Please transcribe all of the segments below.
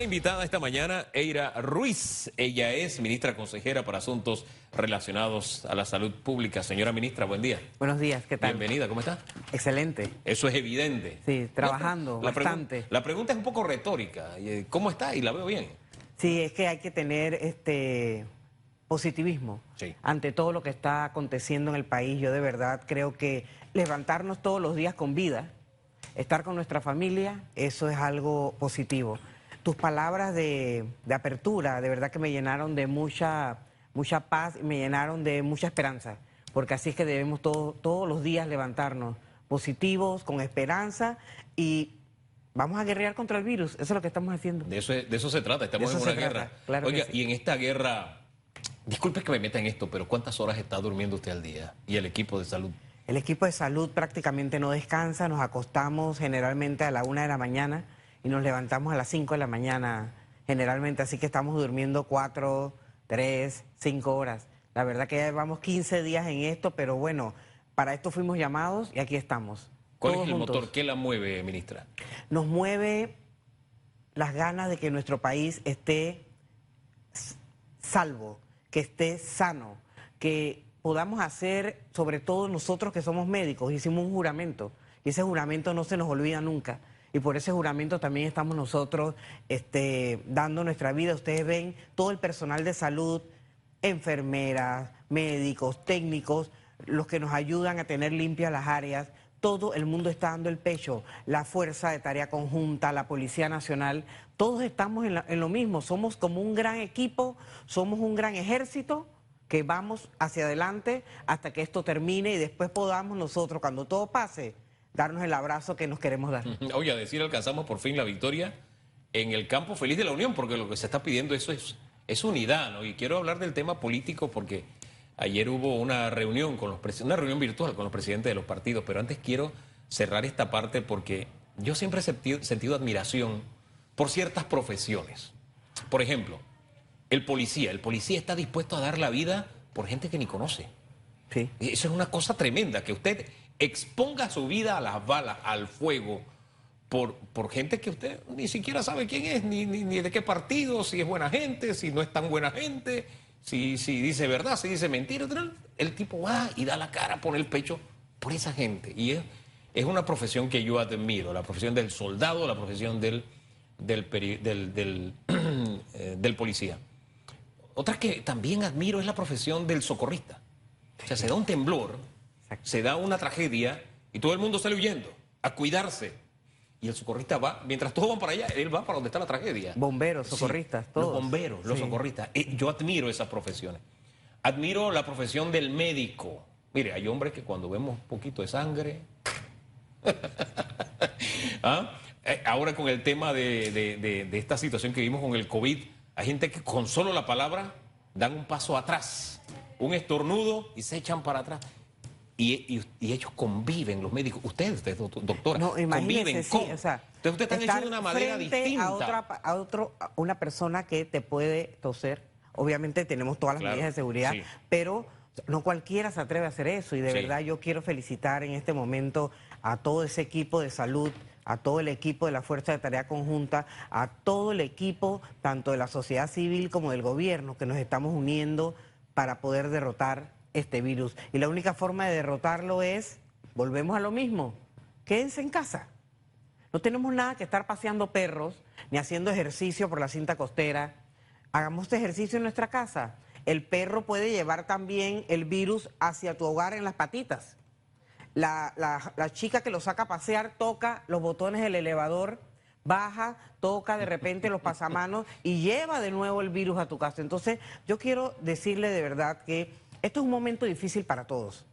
Invitada esta mañana Eira Ruiz. Ella es ministra consejera para asuntos relacionados a la salud pública. Señora ministra, buen día. Buenos días, ¿qué tal? Bienvenida, ¿cómo está? Excelente. Eso es evidente. Sí, trabajando la, bastante. la pregunta es un poco retórica. Eh, ¿Cómo está? Y la veo bien. Sí, es que hay que tener este positivismo Sí. ante todo lo que está aconteciendo en el país. Yo de verdad creo que levantarnos todos los días con vida, estar con nuestra familia, eso es algo positivo. Tus palabras de, de apertura, de verdad que me llenaron de mucha, mucha paz y me llenaron de mucha esperanza, porque así es que debemos todo- todos los días levantarnos positivos, con esperanza y vamos a guerrear contra el virus. Eso es lo que estamos haciendo. De eso, es- de eso se trata. Estamos en una trata, guerra. claro que Oiga, sí. y en esta guerra, disculpe que me meta en esto, pero ¿cuántas horas está durmiendo usted al día? Y el equipo de salud. El equipo de salud prácticamente no descansa, nos acostamos generalmente a la una de la mañana y nos levantamos a las cinco de la mañana generalmente, así que estamos durmiendo cuatro, tres, cinco horas. La verdad que ya llevamos 15 días en esto, pero bueno, para esto fuimos llamados y aquí estamos. ¿Cuál es el juntos. motor? ¿Qué la mueve, ministra? Nos mueve las ganas de que nuestro país esté salvo, que esté sano, que podamos hacer, sobre todo nosotros que somos médicos, hicimos un juramento y ese juramento no se nos olvida nunca. Y por ese juramento también estamos nosotros este, dando nuestra vida. Ustedes ven todo el personal de salud, enfermeras, médicos, técnicos, los que nos ayudan a tener limpias las áreas. Todo el mundo está dando el pecho. La Fuerza de Tarea Conjunta, la Policía Nacional, todos estamos en, en lo mismo. Somos como un gran equipo, somos un gran ejército que vamos hacia adelante hasta que esto termine y después podamos nosotros, cuando todo pase, darnos el abrazo que nos queremos dar. Oye, a decir alcanzamos por fin la victoria en el campo feliz de la Unión, porque lo que se está pidiendo eso es, es unidad, ¿no? Y quiero hablar del tema político porque ayer hubo una reunión con los una reunión virtual con los presidentes de los partidos, pero antes quiero cerrar esta parte porque yo siempre he sentido, sentido admiración por ciertas profesiones. Por ejemplo, el policía, el policía está dispuesto a dar la vida por gente que ni conoce. Sí. Eso es una cosa tremenda, que usted exponga su vida a las balas, al fuego, por, por gente que usted ni siquiera sabe quién es, ni, ni, ni de qué partido, si es buena gente, si no es tan buena gente, si, si dice verdad, si dice mentira. El tipo va y da la cara, pone el pecho por esa gente. Y es, es una profesión que yo admiro, la profesión del soldado, la profesión del, del, del, eh, del policía. Otra que también admiro es la profesión del socorrista. O sea, se da un temblor, Exacto. se da una tragedia y todo el mundo sale huyendo a cuidarse. Y el socorrista va, mientras todos van para allá, él va para donde está la tragedia. Bomberos, Sí, socorristas, Los todos. bomberos, los socorristas. Eh, Yo admiro esas profesiones. Admiro la profesión del médico. Mire, hay hombres que cuando vemos un poquito de sangre. ¿Ah? Eh, Ahora con el tema de, de- de- de esta situación que vimos con el COVID, hay gente que con solo la palabra dan un paso atrás, un estornudo y se echan para atrás. Y, y- y ellos conviven, los médicos, ustedes, ustedes, doct- doctora, No, conviven imagínese, sí, con. o sea, Entonces ustedes están hechos de una manera distinta. A otra, a otro, a una persona que te puede toser. Obviamente tenemos todas las Claro, medidas de seguridad, sí. pero no cualquiera se atreve a hacer eso. Y de Sí. verdad yo quiero felicitar en este momento a todo ese equipo de salud, a todo el equipo de la Fuerza de Tarea Conjunta, a todo el equipo, tanto de la sociedad civil como del gobierno, que nos estamos uniendo para poder derrotar este virus. Y la única forma de derrotarlo es, volvemos a lo mismo, quédense en casa. No tenemos nada que estar paseando perros ni haciendo ejercicio por la cinta costera. Hagamos este ejercicio en nuestra casa. El perro puede llevar también el virus hacia tu hogar en las patitas. La, la- la chica que lo saca a pasear toca los botones del elevador, baja, toca de repente los pasamanos y lleva de nuevo el virus a tu casa. Entonces, yo quiero decirle de verdad que esto es un momento difícil para todos.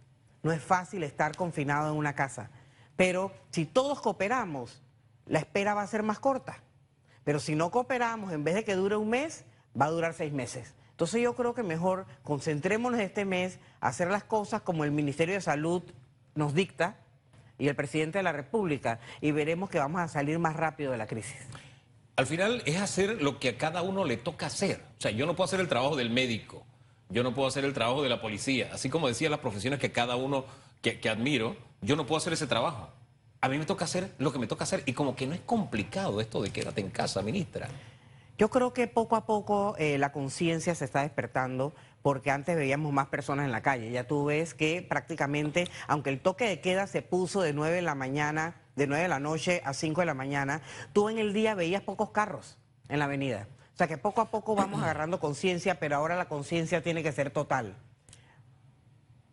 No es fácil estar confinado en una casa. Pero si todos cooperamos, la espera va a ser más corta. Pero si no cooperamos, en vez de que dure un mes, va a durar seis meses. Entonces yo creo que mejor concentrémonos este mes hacer las cosas como el Ministerio de Salud nos dicta y el presidente de la República y veremos que vamos a salir más rápido de la crisis. Al final es hacer lo que a cada uno le toca hacer. O sea, yo no puedo hacer el trabajo del médico, yo no puedo hacer el trabajo de la policía. Así como decía las profesiones que cada uno que, admiro, yo no puedo hacer ese trabajo. A mí me toca hacer lo que me toca hacer y como que no es complicado esto de quédate en casa, ministra. Yo creo que poco a poco eh, la conciencia se está despertando porque antes veíamos más personas en la calle. Ya tú ves que prácticamente, aunque el toque de queda se puso de 9 de la mañana, de 9 de la noche a 5 de la mañana, tú en el día veías pocos carros en la avenida. O sea que poco a poco vamos agarrando conciencia, pero ahora la conciencia tiene que ser total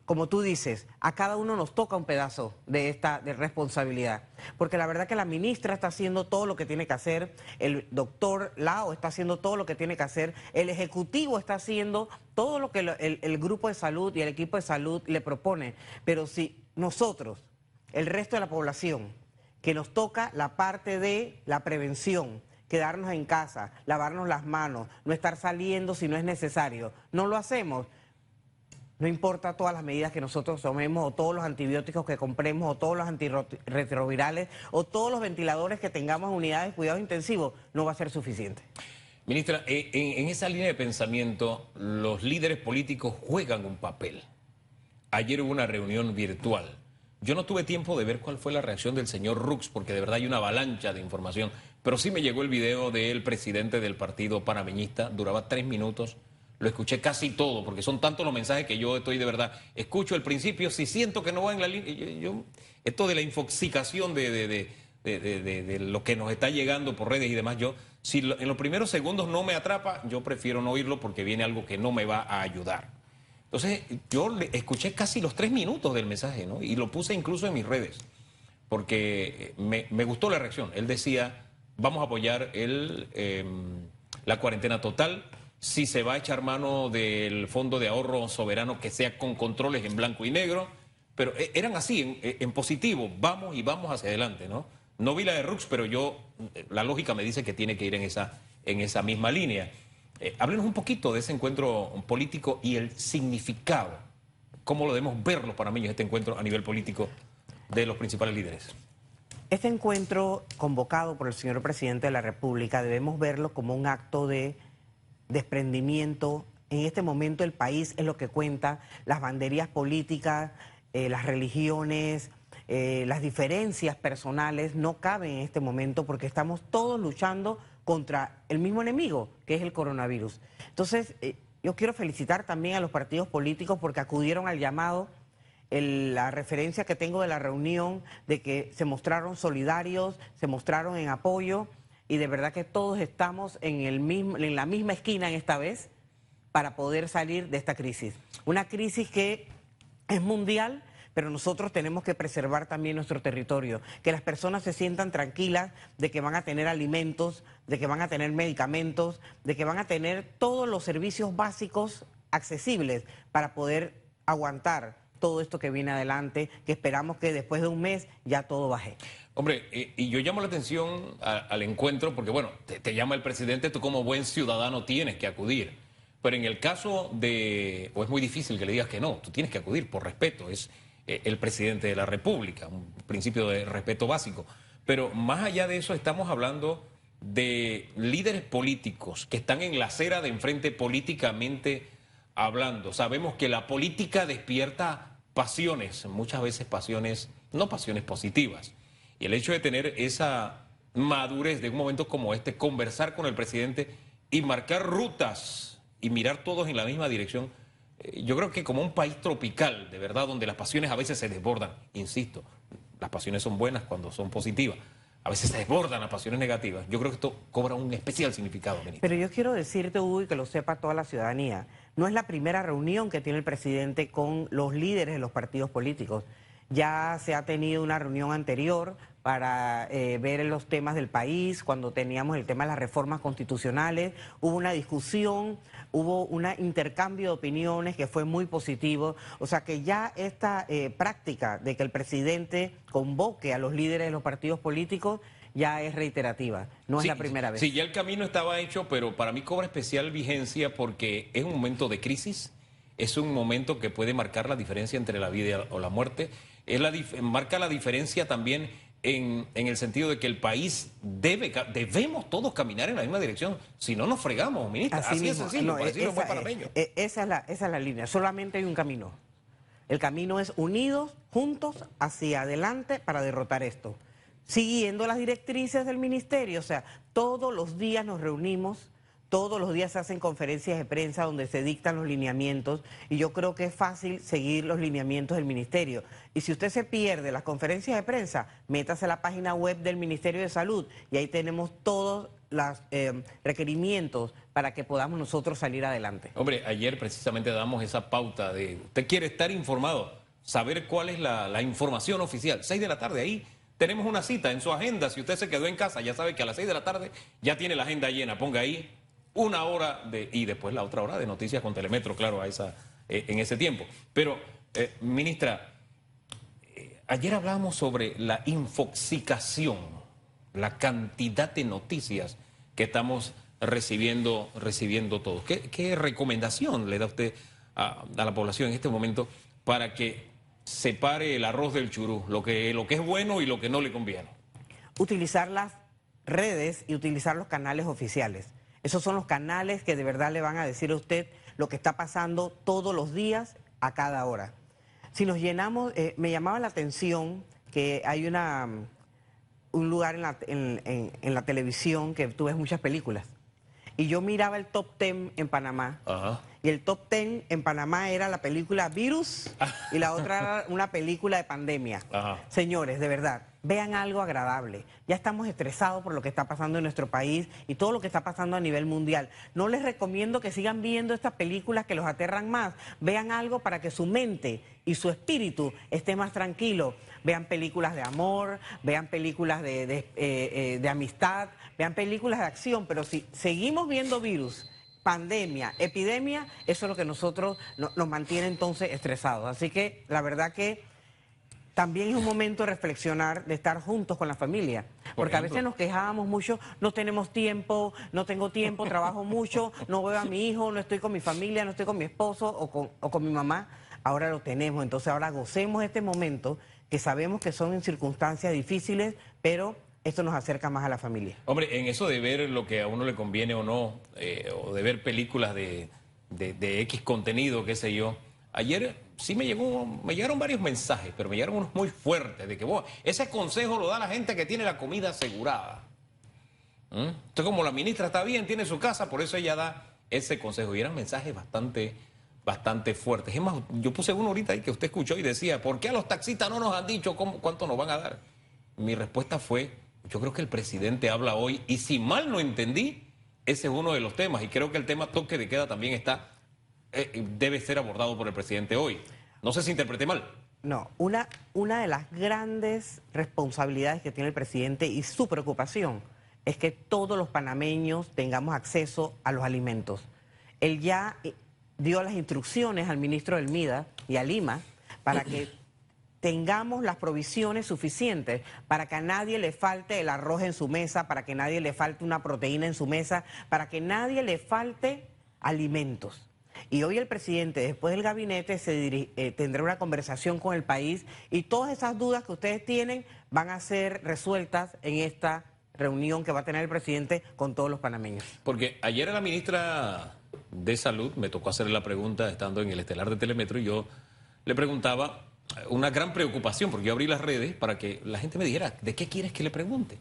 como tú dices, a cada uno nos toca un pedazo de esta de responsabilidad. Porque la verdad que la ministra está haciendo todo lo que tiene que hacer, el doctor Lao está haciendo todo lo que tiene que hacer, el Ejecutivo está haciendo todo lo que el, el grupo de salud y el equipo de salud le propone. Pero si nosotros, el resto de la población, que nos toca la parte de la prevención, quedarnos en casa, lavarnos las manos, no estar saliendo si no es necesario, no lo hacemos no importa todas las medidas que nosotros tomemos o todos los antibióticos que compremos o todos los antirretrovirales o todos los ventiladores que tengamos en unidades de cuidados intensivos, no va a ser suficiente. Ministra, eh, en, en, esa línea de pensamiento, los líderes políticos juegan un papel. Ayer hubo una reunión virtual. Yo no tuve tiempo de ver cuál fue la reacción del señor Rux, porque de verdad hay una avalancha de información, pero sí me llegó el video del presidente del partido panameñista, duraba tres minutos lo escuché casi todo, porque son tantos los mensajes que yo estoy de verdad. Escucho el principio, si siento que no va en la línea. Yo, esto de la infoxicación de, de, de, de, lo que nos está llegando por redes y demás, yo, si en los primeros segundos no me atrapa, yo prefiero no oírlo porque viene algo que no me va a ayudar. Entonces, yo le escuché casi los tres minutos del mensaje, ¿no? Y lo puse incluso en mis redes, porque me, me gustó la reacción. Él decía, vamos a apoyar el, em, la cuarentena total si se va a echar mano del fondo de ahorro soberano que sea con controles en blanco y negro, pero eh, eran así, eh, en, positivo, vamos y vamos hacia adelante, ¿no? No vi la de Rux, pero yo, eh, la lógica me dice que tiene que ir en esa, en esa misma línea. Háblenos un poquito de ese encuentro político y el significado, cómo lo debemos ver los panameños, este encuentro a nivel político de los principales líderes. Este encuentro convocado por el señor presidente de la República debemos verlo como un acto de desprendimiento. En este momento el país es lo que cuenta, las banderías políticas, eh, las religiones, eh, las diferencias personales no caben en este momento porque estamos todos luchando contra el mismo enemigo, que es el coronavirus. Entonces, eh, yo quiero felicitar también a los partidos políticos porque acudieron al llamado. La referencia que tengo de la reunión de que se mostraron solidarios, se mostraron en apoyo y de verdad que todos estamos en, el mismo, en la misma esquina en esta vez para poder salir de esta crisis. Una crisis que es mundial, pero nosotros tenemos que preservar también nuestro territorio, que las personas se sientan tranquilas de que van a tener alimentos, de que van a tener medicamentos, de que van a tener todos los servicios básicos accesibles para poder aguantar todo esto que viene adelante, que esperamos que después de un mes ya todo baje. Hombre, y, yo llamo la atención al encuentro porque, bueno, te, llama el presidente, tú como buen ciudadano tienes que acudir. Pero en el caso de, o es muy difícil que le digas que no, tú tienes que acudir por respeto, es eh, el presidente de la República, un principio de respeto básico. Pero más allá de eso estamos hablando de líderes políticos que están en la acera de enfrente políticamente hablando. Sabemos que la política despierta pasiones, muchas veces pasiones, no pasiones positivas. Y el hecho de tener esa madurez de un momento como este, conversar con el presidente y marcar rutas y mirar todos en la misma dirección, eh, yo creo que como un país tropical, de verdad, donde las pasiones a veces se desbordan, insisto, las pasiones son buenas cuando son positivas, a veces se desbordan las pasiones negativas. Yo creo que esto cobra un especial significado, ministro. Pero yo quiero decirte, Hugo, y que lo sepa toda la ciudadanía, no es la primera reunión que tiene el presidente con los líderes de los partidos políticos. Ya se ha tenido una reunión anterior para eh, ver los temas del país, cuando teníamos el tema de las reformas constitucionales, hubo una discusión, hubo un intercambio de opiniones que fue muy positivo, o sea que ya esta eh, práctica de que el presidente convoque a los líderes de los partidos políticos ya es reiterativa, no es la primera vez. Sí, ya el camino estaba hecho, pero para mí cobra especial vigencia porque es un momento de crisis, es un momento que puede marcar la diferencia entre la vida o la muerte es la, marca la diferencia también en, el sentido de que el país debe, debemos todos caminar en la misma dirección, si no nos fregamos, ministra. Así, es sencillo, así esa, es, esa, es la, esa es la línea, solamente hay un camino. El camino es unidos, juntos, hacia adelante para derrotar esto. Siguiendo las directrices del ministerio, o sea, todos los días nos reunimos Todos los días se hacen conferencias de prensa donde se dictan los lineamientos y yo creo que es fácil seguir los lineamientos del ministerio. Y si usted se pierde las conferencias de prensa, métase a la página web del Ministerio de Salud y ahí tenemos todos los eh, requerimientos para que podamos nosotros salir adelante. Hombre, ayer precisamente damos esa pauta de usted quiere estar informado, saber cuál es la, la información oficial. Seis de la tarde ahí tenemos una cita en su agenda. Si usted se quedó en casa, ya sabe que a las seis de la tarde ya tiene la agenda llena. Ponga ahí una hora y después la otra hora de noticias con Telemetro, claro, a esa, eh, en ese tiempo. Pero, eh, ministra, eh, ayer hablábamos sobre la infoxicación, la cantidad de noticias que estamos recibiendo, recibiendo todos. ¿Qué, recomendación le da usted a, la población en este momento para que separe el arroz del churú, lo que, lo que es bueno y lo que no le conviene? Utilizar las redes y utilizar los canales oficiales. Esos son los canales que de verdad le van a decir a usted lo que está pasando todos los días, a cada hora. Si nos llenamos, eh, me llamaba la atención que hay una, un lugar en la, en, la televisión que tú ves muchas películas. Y yo miraba el top ten en Panamá. Y el top ten en Panamá era la película Virus y la otra era una película de pandemia. Señores, de verdad, vean algo agradable. Ya estamos estresados por lo que está pasando en nuestro país y todo lo que está pasando a nivel mundial. No les recomiendo que sigan viendo estas películas que los aterran más. Vean algo para que su mente y su espíritu esté más tranquilo. Vean películas de amor, vean películas de, de, eh, eh, amistad, vean películas de acción, pero si seguimos viendo virus pandemia, epidemia, eso es lo que nosotros nos mantiene entonces estresados. Así que la verdad que también es un momento de reflexionar, de estar juntos con la familia. Porque a veces nos quejábamos mucho, no tenemos tiempo, no tengo tiempo, trabajo mucho, no veo a mi hijo, no estoy con mi familia, no estoy con mi esposo o con, o con mi mamá. Ahora lo tenemos, entonces ahora gocemos este momento que sabemos que son en circunstancias difíciles, pero esto nos acerca más a la familia. Hombre, en eso de ver lo que a uno le conviene o no, eh, o de ver películas de, de, X contenido, qué sé yo, ayer sí me llegó, me llegaron varios mensajes, pero me llegaron unos muy fuertes de que ese consejo lo da la gente que tiene la comida asegurada. ¿Mm? Entonces, como la ministra está bien, tiene su casa, por eso ella da ese consejo. Y eran mensajes bastante, bastante fuertes. Es más, yo puse uno ahorita ahí que usted escuchó y decía, ¿por qué a los taxistas no nos han dicho cuánto nos van a dar? Mi respuesta fue, yo creo que el presidente habla hoy y si mal no entendí, ese es uno de los temas. Y creo que el tema toque de queda también está eh, debe ser abordado por el presidente hoy. No sé si interpreté mal. No, una, una de las grandes responsabilidades que tiene el presidente y su preocupación es que todos los panameños tengamos acceso a los alimentos. Él ya eh, dio las instrucciones al ministro del MIDA y a Lima para que tengamos las provisiones suficientes para que a nadie le falte el arroz en su mesa, para que nadie le falte una proteína en su mesa, para que nadie le falte alimentos. Y hoy el presidente, después del gabinete, se eh, tendrá una conversación con el país y todas esas dudas que ustedes tienen van a ser resueltas en esta reunión que va a tener el presidente con todos los panameños. Porque ayer la ministra de Salud me tocó hacerle la pregunta estando en el estelar de Telemetro y yo le preguntaba una gran preocupación, porque yo abrí las redes para que la gente me dijera, ¿de qué quieres que le pregunte?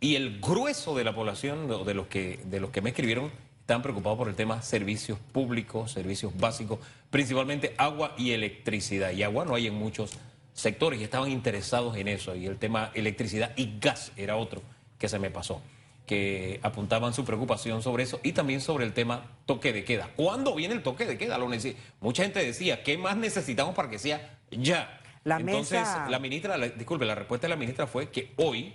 Y el grueso de la población, de los que, de los que me escribieron, están preocupados por el tema servicios públicos, servicios básicos, principalmente agua y electricidad. Y agua no hay en muchos sectores y estaban interesados en eso. Y el tema electricidad y gas era otro que se me pasó, que apuntaban su preocupación sobre eso y también sobre el tema toque de queda. ¿Cuándo viene el toque de queda? Lo Mucha gente decía, ¿qué más necesitamos para que sea ya? La Entonces, la ministra, disculpe, la respuesta de la ministra fue que hoy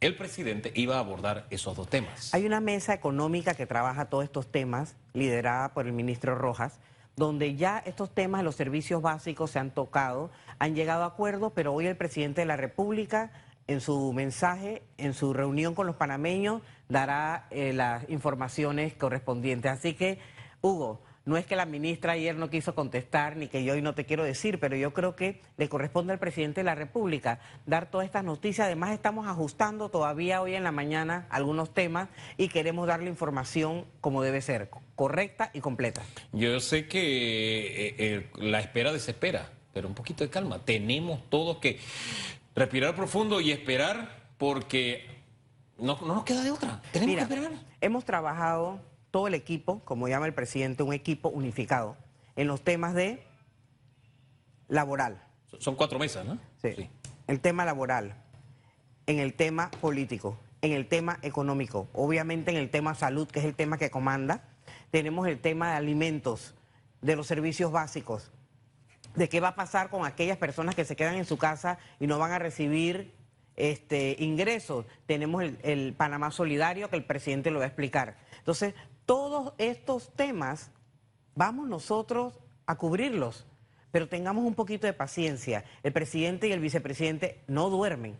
el presidente iba a abordar esos dos temas. Hay una mesa económica que trabaja todos estos temas, liderada por el ministro Rojas, donde ya estos temas de los servicios básicos se han tocado, han llegado a acuerdos, pero hoy el presidente de la República, en su mensaje, en su reunión con los panameños, dará eh, las informaciones correspondientes. Así que, Hugo, no es que la ministra ayer no quiso contestar, ni que yo hoy no te quiero decir, pero yo creo que le corresponde al presidente de la República dar todas estas noticias. Además, estamos ajustando todavía hoy en la mañana algunos temas y queremos darle información como debe ser, correcta y completa. Yo sé que eh, eh, la espera desespera, pero un poquito de calma. Tenemos todos que respirar profundo y esperar porque no, nos queda de otra. Tenemos que esperar. Hemos trabajado todo el equipo, como llama el presidente, un equipo unificado en los temas de laboral. Son cuatro mesas, ¿no? Sí. El tema laboral, en el tema político, en el tema económico, obviamente en el tema salud, que es el tema que comanda. Tenemos el tema de alimentos, de los servicios básicos, de qué va a pasar con aquellas personas que se quedan en su casa y no van a recibir este, ingresos. Tenemos el, el Panamá Solidario, que el presidente lo va a explicar. Entonces, todos estos temas vamos nosotros a cubrirlos, pero tengamos un poquito de paciencia. El presidente y el vicepresidente no duermen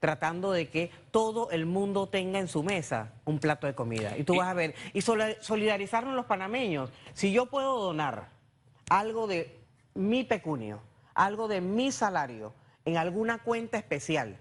tratando de que todo el mundo tenga en su mesa un plato de comida. Y tú vas a ver, y solidarizarnos los panameños. Si yo puedo donar algo de mi pecunio, algo de mi salario, en alguna cuenta especial,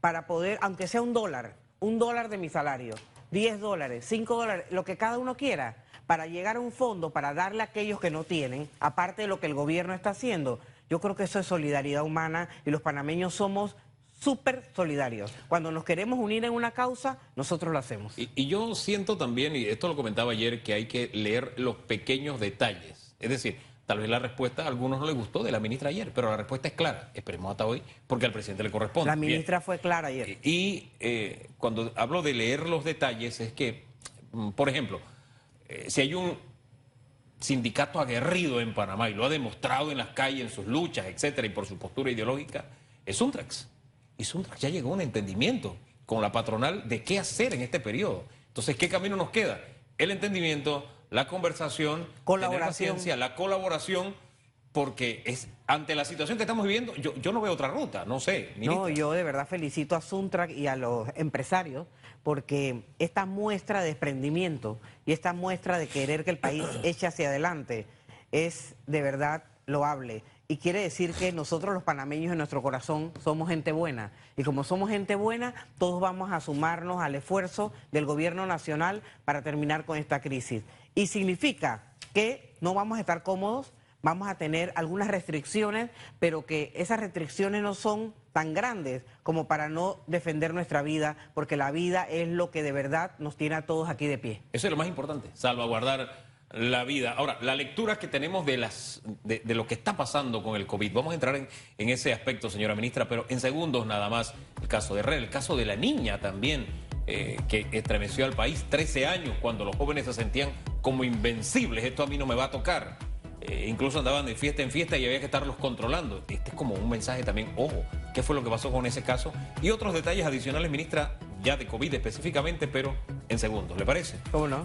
para poder, aunque sea un dólar, un dólar de mi salario, 10 dólares, 5 dólares, lo que cada uno quiera, para llegar a un fondo, para darle a aquellos que no tienen, aparte de lo que el gobierno está haciendo, yo creo que eso es solidaridad humana y los panameños somos súper solidarios. Cuando nos queremos unir en una causa, nosotros lo hacemos. Y, yo siento también, y esto lo comentaba ayer, que hay que leer los pequeños detalles. Es decir, tal vez la respuesta a algunos no les gustó de la ministra ayer, pero la respuesta es clara. Esperemos hasta hoy, porque al presidente le corresponde. La ministra fue clara ayer. Y eh, cuando hablo de leer los detalles, es que, mm, por ejemplo, eh, si hay un sindicato aguerrido en Panamá y lo ha demostrado en las calles, en sus luchas, etcétera, y por su postura ideológica, es Untrax y Suntrax ya llegó a un entendimiento con la patronal de qué hacer en este periodo. Entonces, ¿qué camino nos queda? El entendimiento, la conversación, colaboración. la colaboración, porque es ante la situación que estamos viviendo, yo, yo no veo otra ruta, no sé. No, yo de verdad felicito a Suntrack y a los empresarios porque esta muestra de desprendimiento y esta muestra de querer que el país eche hacia adelante es de verdad loable y quiere decir que nosotros los panameños en nuestro corazón somos gente buena. Y como somos gente buena, todos vamos a sumarnos al esfuerzo del gobierno nacional para terminar con esta crisis. Y significa que no vamos a estar cómodos, vamos a tener algunas restricciones, pero que esas restricciones no son tan grandes como para no defender nuestra vida, porque la vida es lo que de verdad nos tiene a todos aquí de pie. Eso es lo más importante, salvaguardar la vida. Ahora, la lectura que tenemos de, las, de, lo que está pasando con el COVID, vamos a entrar en, ese aspecto, señora ministra, pero en segundos nada más, caso de Red, el caso de la niña también, eh, que estremeció al país, 13 años, cuando los jóvenes se sentían como invencibles, esto a mí no me va a tocar. Eh, incluso andaban de fiesta en fiesta y había que estarlos controlando. Este es como un mensaje también, ojo, ¿qué fue lo que pasó con ese caso? Y otros detalles adicionales, ministra, ya de COVID específicamente, pero en segundos, ¿le parece? ¿Cómo no?